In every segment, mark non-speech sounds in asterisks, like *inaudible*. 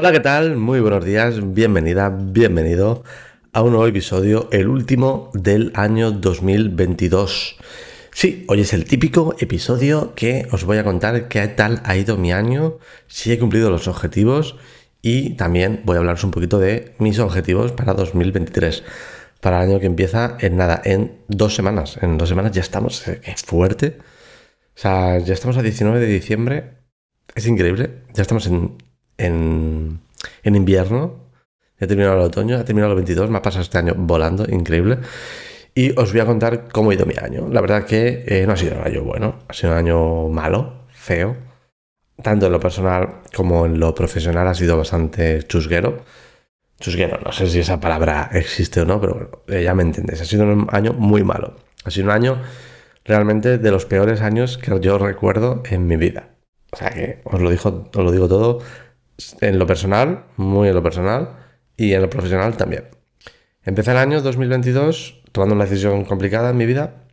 Hola, ¿qué tal? Muy buenos días, bienvenida, bienvenido a un nuevo episodio, el último del año 2022. Sí, hoy es el típico episodio que os voy a contar qué tal ha ido mi año, si he cumplido los objetivos y también voy a hablaros un poquito de mis objetivos para 2023, para el año que empieza en nada, en dos semanas. En dos semanas ya estamos, eh, qué fuerte. O sea, ya estamos a 19 de diciembre, es increíble, ya estamos en, en, en invierno, he terminado el otoño, ha terminado el 22, me ha pasado este año volando, increíble. Y os voy a contar cómo ha ido mi año. La verdad que eh, no ha sido un año bueno, ha sido un año malo, feo. Tanto en lo personal como en lo profesional ha sido bastante chusguero. Chusguero, no sé si esa palabra existe o no, pero bueno, eh, ya me entendéis. Ha sido un año muy malo. Ha sido un año realmente de los peores años que yo recuerdo en mi vida. O sea que os lo digo todo en lo personal, muy en lo personal, y en lo profesional también. Empecé el año 2022 tomando una decisión complicada en mi vida,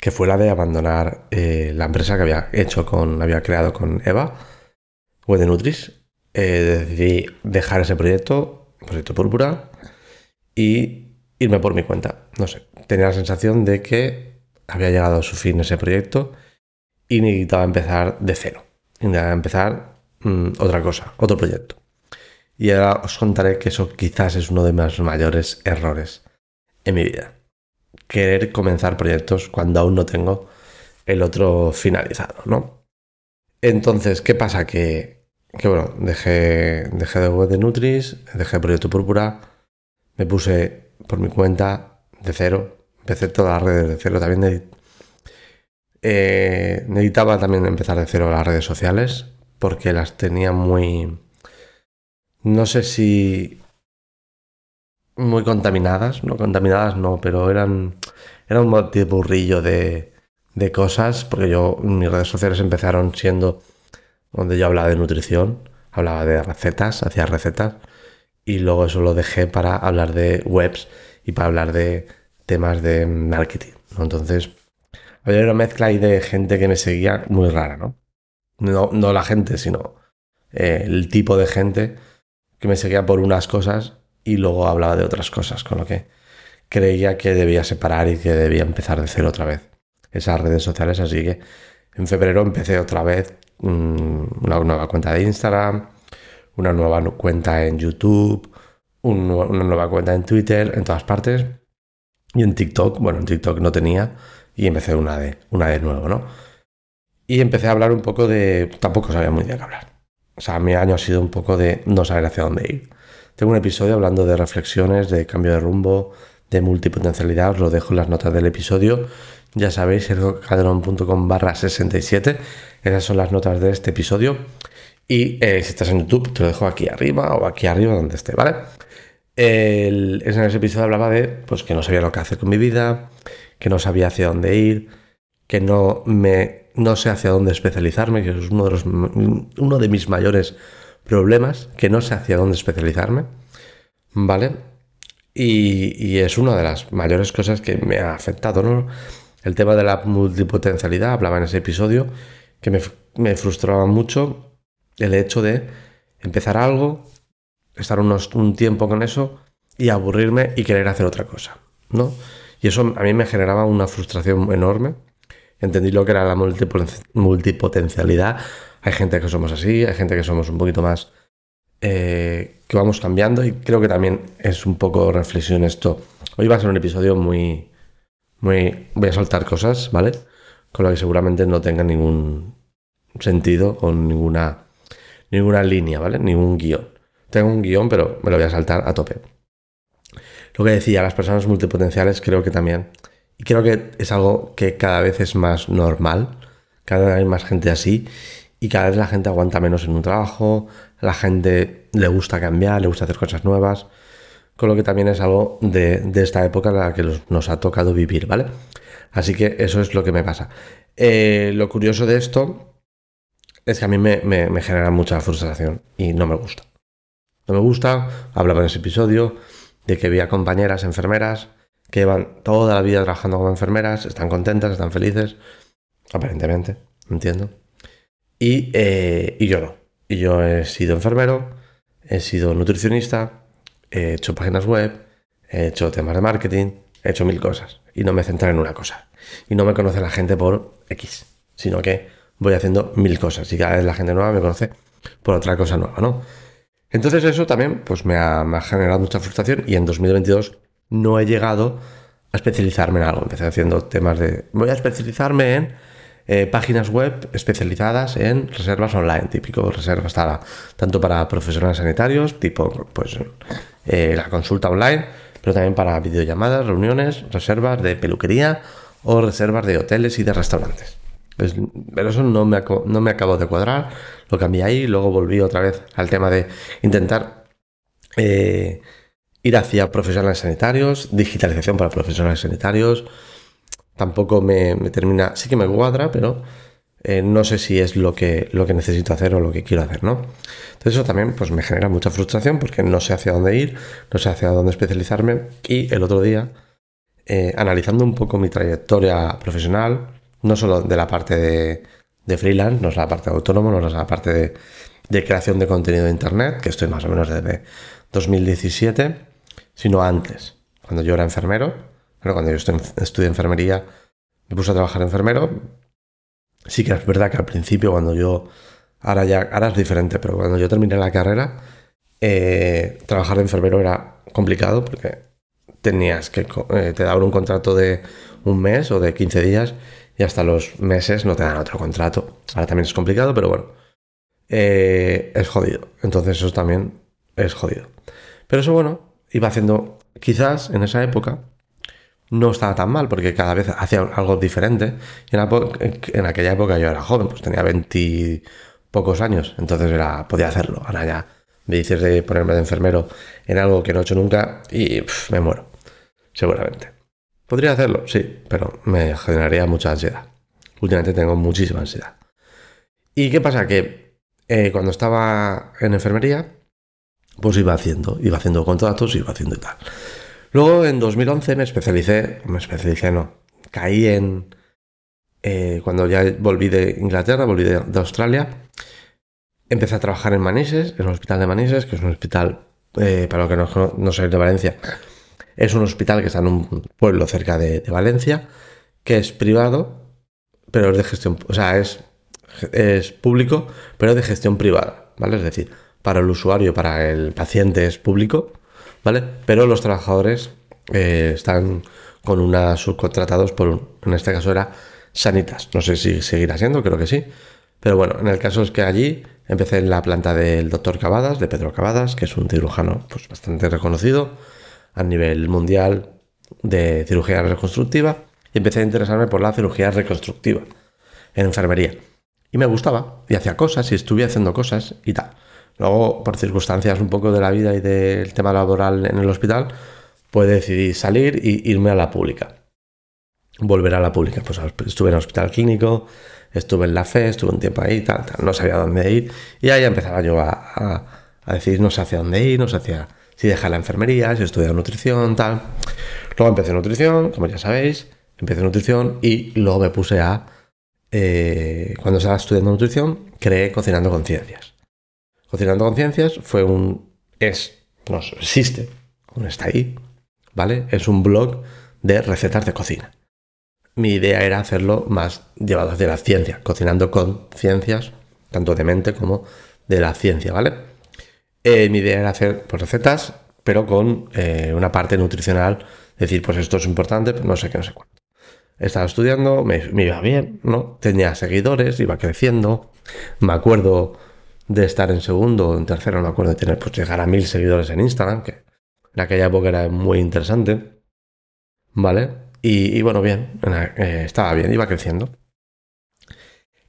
que fue la de abandonar eh, la empresa que había hecho con, había creado con Eva, Wedenutris. Eh, decidí dejar ese proyecto, proyecto púrpura, y irme por mi cuenta. No sé, tenía la sensación de que había llegado a su fin ese proyecto y necesitaba empezar de cero. Necesitaba empezar mm, otra cosa, otro proyecto. Y ahora os contaré que eso quizás es uno de mis mayores errores en mi vida. Querer comenzar proyectos cuando aún no tengo el otro finalizado, ¿no? Entonces, ¿qué pasa? Que, que bueno, dejé, dejé de web de Nutris, dejé Proyecto Púrpura, me puse por mi cuenta de cero, empecé todas las redes de cero, también eh, necesitaba también empezar de cero las redes sociales, porque las tenía muy... No sé si muy contaminadas, no contaminadas no, pero eran, era un burrillo de, de cosas, porque yo, mis redes sociales empezaron siendo donde yo hablaba de nutrición, hablaba de recetas, hacía recetas, y luego eso lo dejé para hablar de webs y para hablar de temas de marketing. Entonces, había una mezcla ahí de gente que me seguía muy rara, ¿no? No, no la gente, sino eh, el tipo de gente que me seguía por unas cosas y luego hablaba de otras cosas, con lo que creía que debía separar y que debía empezar de cero otra vez esas redes sociales. Así que en febrero empecé otra vez mm, una nueva cuenta de Instagram, una nueva cuenta en YouTube, una nueva cuenta en Twitter, en todas partes. Y en TikTok, bueno, en TikTok no tenía y empecé una de, una de nuevo, ¿no? Y empecé a hablar un poco de... Tampoco sabía muy bien qué hablar. O sea, mi año ha sido un poco de no saber hacia dónde ir. Tengo un episodio hablando de reflexiones, de cambio de rumbo, de multipotencialidad, os lo dejo en las notas del episodio. Ya sabéis, sergiocaderon.com barra 67. Esas son las notas de este episodio. Y eh, si estás en YouTube, te lo dejo aquí arriba o aquí arriba donde esté, ¿vale? en ese episodio hablaba de pues, que no sabía lo que hacer con mi vida, que no sabía hacia dónde ir, que no, me, no sé hacia dónde especializarme, que es uno de, los, uno de mis mayores problemas, que no sé hacia dónde especializarme, ¿vale? Y, es una de las mayores cosas que me ha afectado, ¿no? El tema de la multipotencialidad, hablaba en ese episodio, que me, me frustraba mucho el hecho de empezar algo, estar unos, un tiempo con eso y aburrirme y querer hacer otra cosa, ¿no? Y eso a mí me generaba una frustración enorme. Entendí lo que era la multipotencialidad hay gente que somos así, hay gente que somos un poquito más eh, que vamos cambiando y creo que también es un poco reflexión esto. Hoy va a ser un episodio muy, muy, voy a soltar cosas, ¿vale? Con lo que seguramente no tenga ningún sentido o ninguna, ninguna línea, ¿vale? Ningún guion. Tengo un guion, pero me lo voy a saltar a tope. Lo que decía, las personas multipotenciales creo que también, y creo que es algo que cada vez es más normal, cada vez hay más gente así, y cada vez la gente aguanta menos en un trabajo, la gente le gusta cambiar, le gusta hacer cosas nuevas, con lo que también es algo de, esta época en la que nos ha tocado vivir, ¿vale? Así que eso es lo que me pasa. Eh, lo curioso de esto es que a mí me, genera mucha frustración y no me gusta. No me gusta, hablaba en ese episodio de que había compañeras enfermeras que llevan toda la vida trabajando como enfermeras, están contentas, están felices, aparentemente, entiendo. Y, eh, y yo no. Y yo he sido enfermero, he sido nutricionista, he hecho páginas web, he hecho temas de marketing, he hecho mil cosas. Y no me centro en una cosa. Y no me conoce la gente por X, sino que voy haciendo mil cosas. Y cada vez la gente nueva me conoce por otra cosa nueva, ¿no? Entonces eso también pues me ha generado mucha frustración y en 2022 no he llegado a especializarme en algo. Empecé haciendo temas de... Voy a especializarme en eh, páginas web especializadas en reservas online, típico reservas tanto para profesionales sanitarios, tipo pues eh, la consulta online, pero también para videollamadas, reuniones, reservas de peluquería o reservas de hoteles y de restaurantes. pero eso no me, no me acabó de cuadrar, lo cambié ahí, luego volví otra vez al tema de intentar eh, ir hacia profesionales sanitarios, digitalización para profesionales sanitarios. Tampoco me, termina, sí que me cuadra, pero eh, no sé si es lo que, lo que necesito hacer o lo que quiero hacer, ¿no? Entonces eso también pues, me genera mucha frustración porque no sé hacia dónde ir, no sé hacia dónde especializarme. Y el otro día, eh, analizando un poco mi trayectoria profesional, no solo de la parte de, freelance, no es la parte de autónomo, no es la parte de, de creación de contenido de Internet, que estoy más o menos desde 2017, sino antes, cuando yo era enfermero. Bueno, cuando yo estudié enfermería, me puse a trabajar enfermero. Sí que es verdad que al principio, cuando yo, ahora ya, ahora es diferente, pero cuando yo terminé la carrera, eh, trabajar de enfermero era complicado porque tenías que, eh, te daban un contrato de un mes o de 15 días y hasta los meses no te dan otro contrato. Ahora también es complicado, pero bueno, eh, es jodido. Entonces eso también es jodido. Pero eso bueno, iba haciendo, quizás en esa época, no estaba tan mal, porque cada vez hacía algo diferente. Y en, aquella época yo era joven, pues tenía 20 pocos años, entonces era, podía hacerlo. Ahora ya me dices de ponerme de enfermero en algo que no he hecho nunca y me muero, seguramente. Podría hacerlo, sí, pero me generaría mucha ansiedad. Últimamente tengo muchísima ansiedad. ¿Y qué pasa? Que eh, cuando estaba en enfermería, pues iba haciendo, iba haciendo contratos, iba haciendo y tal. Luego en 2011 me especialicé, me especialicé no, caí en, eh, cuando ya volví de Inglaterra, volví de, Australia, empecé a trabajar en Manises, en un hospital de Manises, que es un hospital, eh, para lo que no, no de Valencia, es un hospital que está en un pueblo cerca de, de, Valencia, que es privado, pero es de gestión, o sea, es, es público, pero de gestión privada, ¿vale? Es decir, para el usuario, para el paciente es público, ¿vale? Pero los trabajadores eh, están con unas subcontratados por, en este caso era Sanitas. No sé si seguirá siendo, creo que sí. Pero bueno, en el caso es que allí empecé en la planta del doctor Cavadas, de Pedro Cavadas, que es un cirujano pues, bastante reconocido a nivel mundial de cirugía reconstructiva. Y empecé a interesarme por la cirugía reconstructiva en enfermería. Y me gustaba, y hacía cosas, y estuve haciendo cosas y tal. Luego, por circunstancias un poco de la vida y del tema laboral en el hospital, pues decidí salir y irme a la pública. Volver a la pública. Pues estuve en el hospital clínico, estuve en la FE, estuve un tiempo ahí, tal, tal, no sabía dónde ir. Y ahí empezaba yo a, decir, no sé hacia dónde ir, no sé hacia si dejar la enfermería, si estudiar nutrición, tal. Luego empecé nutrición, como ya sabéis, empecé nutrición y luego me puse a, eh, cuando estaba estudiando nutrición, creé Cocinando Conciencias. Cocinando Conciencias fue un. es. no existe, aún está ahí, ¿vale? Es un blog de recetas de cocina. Mi idea era hacerlo más llevado hacia la ciencia, cocinando con ciencias, tanto de mente como de la ciencia, ¿vale? Eh, mi idea era hacer pues, recetas, pero con eh, una parte nutricional, decir, pues esto es importante, no sé qué, no sé cuánto. Estaba estudiando, me iba bien, ¿no? Tenía seguidores, iba creciendo. Me acuerdo de estar en segundo o en tercero, no me acuerdo, de tener, pues llegar a mil seguidores en Instagram, que en aquella época era muy interesante. ¿Vale? Y, bueno, bien, eh, estaba bien, iba creciendo.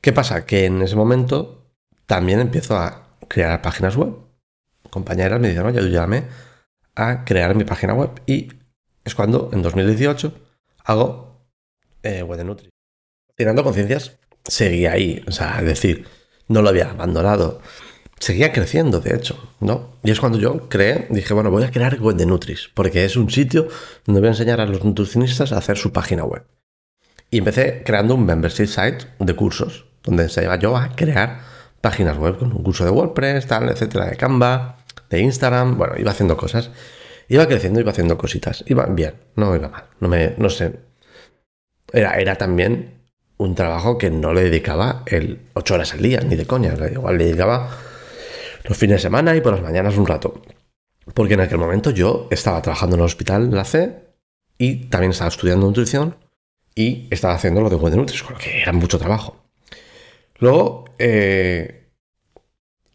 ¿Qué pasa? Que en ese momento también empiezo a crear páginas web. Compañeras me dicen, oye, ayúdame a crear mi página web. Y es cuando, en 2018, hago eh, Web de Nutri. Tirando conciencias, seguía ahí. O sea, es decir, no lo había abandonado. Seguía creciendo, de hecho, ¿no? Y es cuando yo creé, dije, bueno, voy a crear web de Nutris, porque es un sitio donde voy a enseñar a los nutricionistas a hacer su página web. Y empecé creando un membership site de cursos, donde enseñaba yo a crear páginas web con un curso de WordPress, tal, etcétera, de Canva, de Instagram, bueno, iba haciendo cosas. Iba creciendo, iba haciendo cositas. Iba bien, no iba mal. No me, no sé. Era, era también un trabajo que no le dedicaba el 8 horas al día, ni de coña. Igual le dedicaba los fines de semana y por las mañanas un rato. Porque en aquel momento yo estaba trabajando en el hospital, la C, y también estaba estudiando nutrición y estaba haciendo lo de Web Nutris, con lo que era mucho trabajo. Luego, eh,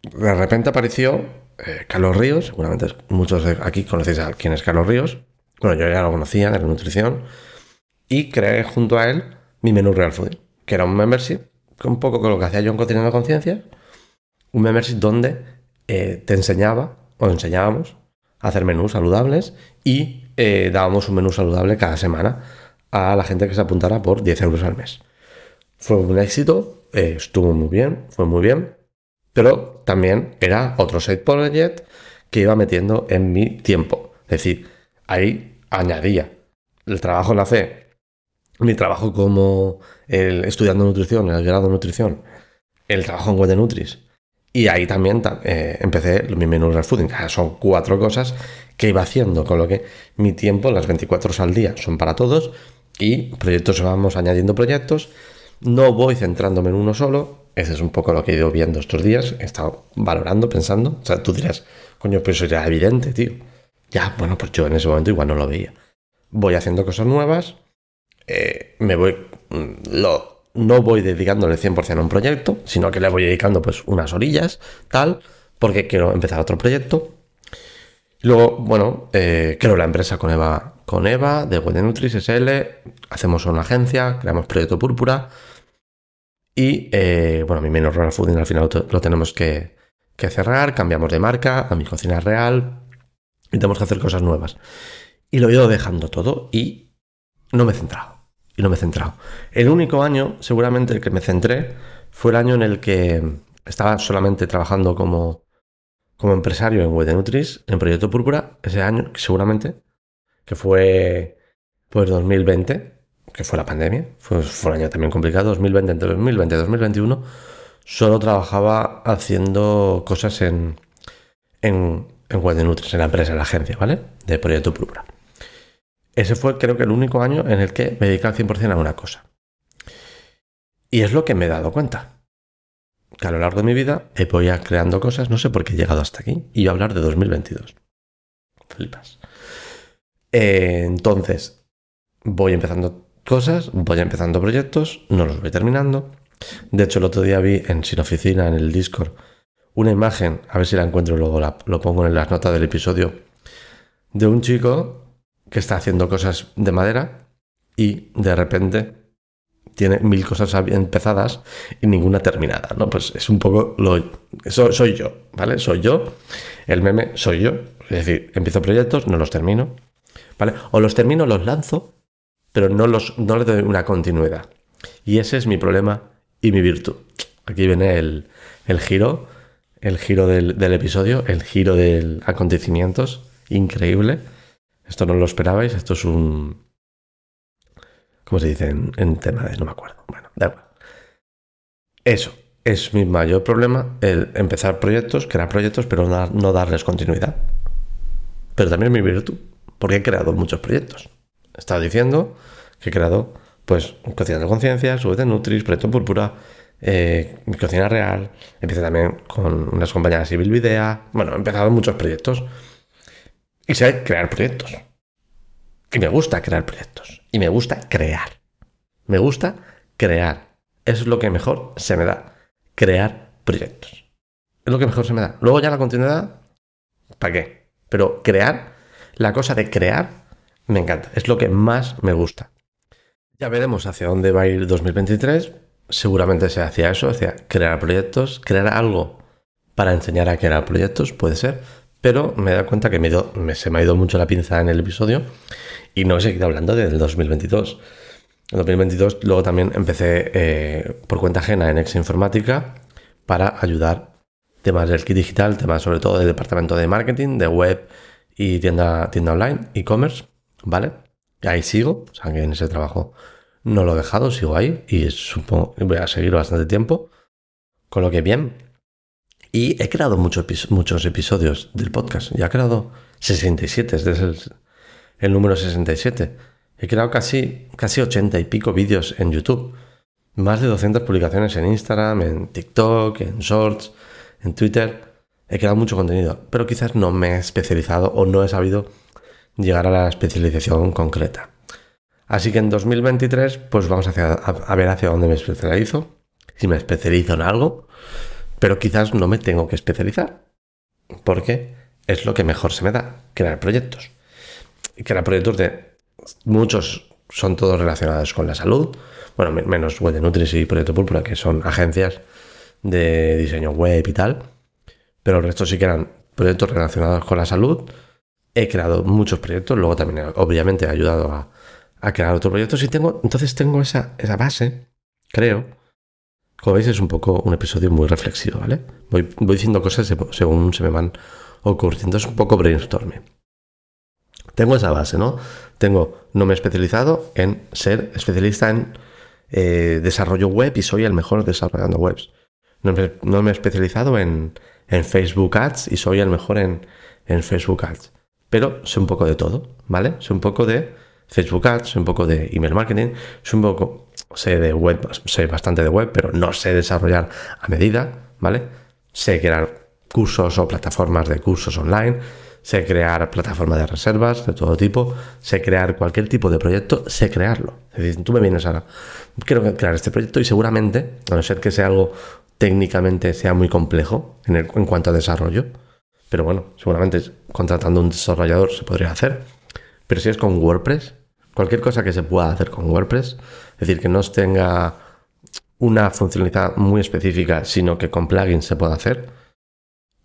de repente apareció eh, Carlos Ríos, seguramente muchos de aquí conocéis a quién es Carlos Ríos. Bueno, yo ya lo conocía, de la nutrición, y creé junto a él mi menú Real Food, que era un membership, un poco con lo que hacía yo en Cocinando Conciencia, un membership donde eh, te enseñaba, o enseñábamos, a hacer menús saludables y eh, dábamos un menú saludable cada semana a la gente que se apuntara por 10 euros al mes. Fue un éxito, eh, estuvo muy bien, fue muy bien, pero también era otro side project que iba metiendo en mi tiempo. Es decir, ahí añadía el trabajo en la C, mi trabajo como el, estudiando nutrición, el grado de nutrición, el trabajo en Web Nutris. Y ahí también eh, empecé mi menú de fooding. Son cuatro cosas que iba haciendo, con lo que mi tiempo, las 24 horas al día, son para todos y proyectos vamos añadiendo proyectos. No voy centrándome en uno solo. Ese es un poco lo que he ido viendo estos días. He estado valorando, pensando. O sea, tú dirás, coño, pero eso ya evidente, tío. Ya, bueno, pues yo en ese momento igual no lo veía. Voy haciendo cosas nuevas. Eh, me voy. Mm, lo, no voy dedicándole 100% a un proyecto, sino que le voy dedicando pues unas orillas, tal, porque quiero empezar otro proyecto. Luego, bueno, eh, creo la empresa con Eva, con Eva de Nutris SL, hacemos una agencia, creamos Proyecto Púrpura y, eh, bueno, mi menos Real Fooding al final lo, tenemos que, cerrar, cambiamos de marca a mi cocina real y tenemos que hacer cosas nuevas. Y lo he ido dejando todo y no me he centrado. Y no me he centrado. El único año, seguramente, el que me centré fue el año en el que estaba solamente trabajando como como empresario en Web en Proyecto Púrpura, ese año, seguramente, que fue pues 2020, que fue la pandemia, fue, fue un año también complicado, 2020, entre 2020 y 2021, solo trabajaba haciendo cosas en, en, en Nutris, en la empresa, en la agencia, ¿vale? De Proyecto Púrpura. Ese fue creo que el único año en el que me dediqué al 100% a una cosa. Y es lo que me he dado cuenta que a lo largo de mi vida he voy creando cosas, no sé por qué he llegado hasta aquí, y a hablar de 2022. Flipas. Entonces, voy empezando cosas, voy empezando proyectos, no los voy terminando. De hecho, el otro día vi en Sin Oficina, en el Discord, una imagen, a ver si la encuentro luego, lo pongo en las notas del episodio, de un chico que está haciendo cosas de madera y de repente tiene mil cosas empezadas y ninguna terminada, ¿no? Pues es un poco lo... Soy yo, ¿vale? Soy yo, el meme soy yo, es decir, empiezo proyectos, no los termino, ¿vale? O los termino, los lanzo, pero no, los, no les doy una continuidad. Y ese es mi problema y mi virtud. Aquí viene el, el giro, el giro del, del episodio, el giro de acontecimientos, increíble. Esto no lo esperabais, esto es un, ¿Cómo se dice en, tema de.? No me acuerdo. Bueno, da igual. Eso es mi mayor problema, el empezar proyectos, crear proyectos, pero no, darles continuidad. Pero también mi virtud, porque he creado muchos proyectos. He estado diciendo que he creado, pues, Cocina de Conciencia, Sube de Nutris, Proyecto Púrpura, eh, mi cocina real. Empecé también con unas compañías Civil Videa. Bueno, he empezado muchos proyectos. Y sé crear proyectos. Y me gusta crear proyectos. Y me gusta crear. Me gusta crear. Es lo que mejor se me da. Crear proyectos. Es lo que mejor se me da. Luego ya la continuidad, ¿para qué? Pero crear, la cosa de crear, me encanta. Es lo que más me gusta. Ya veremos hacia dónde va a ir 2023. Seguramente sea hacia eso, hacia crear proyectos, crear algo para enseñar a crear proyectos, puede ser. Pero me he dado cuenta que me, se me ha ido mucho la pinza en el episodio y no he seguido hablando del 2022. En 2022 luego también empecé eh, por cuenta ajena en Ex Informática para ayudar temas del kit digital, temas sobre todo del departamento de marketing, de web y tienda, tienda online, e-commerce, ¿vale? Ahí sigo, o sea que en ese trabajo no lo he dejado, sigo ahí y supongo voy a seguir bastante tiempo. Con lo que bien, Y he creado muchos, muchos episodios del podcast. Ya he creado 67, este es el, el número 67. He creado casi, casi 80 y pico vídeos en YouTube. Más de 200 publicaciones en Instagram, en TikTok, en Shorts, en Twitter. He creado mucho contenido, pero quizás no me he especializado o no he sabido llegar a la especialización concreta. Así que en 2023, pues vamos a ver hacia dónde me especializo. Si me especializo en algo, pero quizás no me tengo que especializar. Porque es lo que mejor se me da, crear proyectos. Crear proyectos de muchos son todos relacionados con la salud. Bueno, menos Web de Nutris y Proyecto Púrpura, que son agencias de diseño web y tal. Pero el resto sí que eran proyectos relacionados con la salud. He creado muchos proyectos, luego también obviamente he ayudado a, crear otros proyectos y tengo, entonces tengo esa, esa base, creo. Como veis es un poco un episodio muy reflexivo, ¿vale? Voy, diciendo cosas según se me van ocurriendo, es un poco brainstorming. Tengo esa base, ¿no? Tengo, no me he especializado en ser especialista en eh, desarrollo web y soy el mejor desarrollando webs. No me, he especializado en, Facebook Ads y soy el mejor en, en, Facebook Ads. Pero sé un poco de todo, ¿vale? Sé un poco de Facebook Ads, sé un poco de email marketing, sé un poco, sé de web, sé bastante de web, pero no sé desarrollar a medida, ¿vale? Sé crear cursos o plataformas de cursos online sé crear plataformas de reservas de todo tipo, sé crear cualquier tipo de proyecto, sé crearlo. Es decir, tú me vienes ahora, quiero crear este proyecto y seguramente, a no ser que sea algo técnicamente sea muy complejo en, en cuanto a desarrollo, pero bueno, seguramente contratando un desarrollador se podría hacer. Pero si es con WordPress, cualquier cosa que se pueda hacer con WordPress, es decir, que no tenga una funcionalidad muy específica, sino que con plugins se pueda hacer,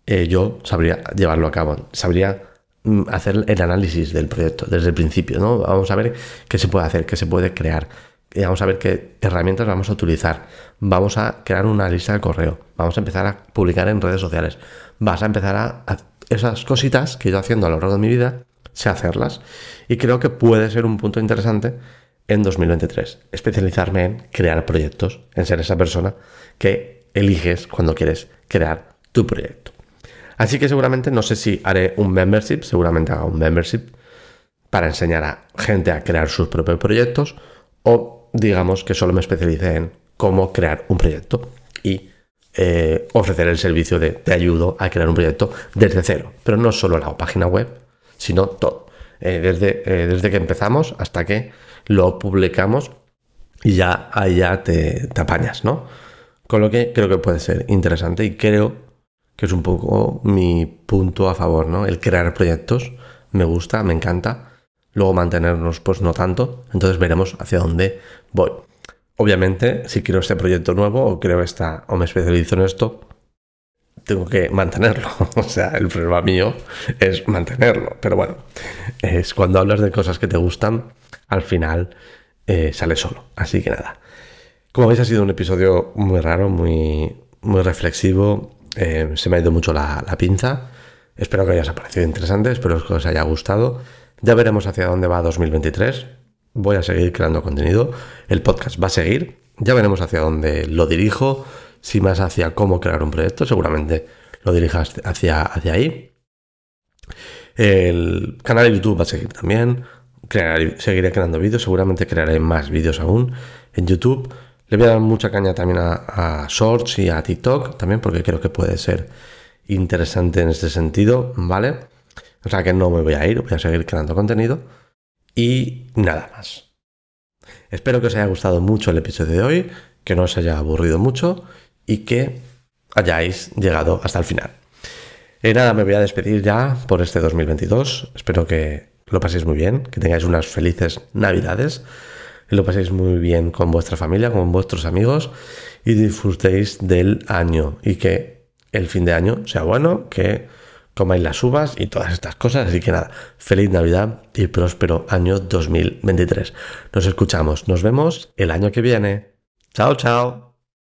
eh, yo sabría llevarlo a cabo, sabría mm, hacer el análisis del proyecto desde el principio, ¿no? Vamos a ver qué se puede hacer, qué se puede crear, vamos a ver qué herramientas vamos a utilizar, vamos a crear una lista de correo, vamos a empezar a publicar en redes sociales, vas a empezar a, esas cositas que ido haciendo a lo largo de mi vida, sé hacerlas. Y creo que puede ser un punto interesante en 2023, especializarme en crear proyectos, en ser esa persona que eliges cuando quieres crear tu proyecto. Así que seguramente no sé si haré un membership, seguramente haga un membership para enseñar a gente a crear sus propios proyectos o digamos que solo me especialice en cómo crear un proyecto y eh, ofrecer el servicio de te ayudo a crear un proyecto desde cero. Pero no solo la página web, sino todo. Eh, desde, eh, desde que empezamos hasta que lo publicamos y ya ahí ya te, te apañas, ¿no? Con lo que creo que puede ser interesante y creo que es un poco mi punto a favor, ¿no? El crear proyectos me gusta, me encanta. Luego mantenernos, pues no tanto. Entonces veremos hacia dónde voy. Obviamente, si quiero este proyecto nuevo o creo esta o me especializo en esto, tengo que mantenerlo. *laughs* O sea, el problema mío es mantenerlo. Pero bueno, es cuando hablas de cosas que te gustan, al final eh, sale solo. Así que nada. Como veis, ha sido un episodio muy raro, muy, muy reflexivo eh, se me ha ido mucho la, pinza. Espero que haya parecido interesante, espero que os haya gustado. Ya veremos hacia dónde va 2023. Voy a seguir creando contenido. El podcast va a seguir. Ya veremos hacia dónde lo dirijo. Si más hacia cómo crear un proyecto, seguramente lo dirijas hacia, hacia ahí. El canal de YouTube va a seguir también. seguiré creando vídeos, seguramente crearé más vídeos aún en YouTube. Le voy a dar mucha caña también a, Shorts y a TikTok también porque creo que puede ser interesante en este sentido, ¿vale? O sea que no me voy a ir, voy a seguir creando contenido y nada más. Espero que os haya gustado mucho el episodio de hoy, que no os haya aburrido mucho y que hayáis llegado hasta el final. Y nada, me voy a despedir ya por este 2022. Espero que lo paséis muy bien, que tengáis unas felices navidades y lo paséis muy bien con vuestra familia, con vuestros amigos y disfrutéis del año y que el fin de año sea bueno, que comáis las uvas y todas estas cosas. Así que nada, feliz Navidad y próspero año 2023. Nos escuchamos, nos vemos el año que viene. Chao, chao.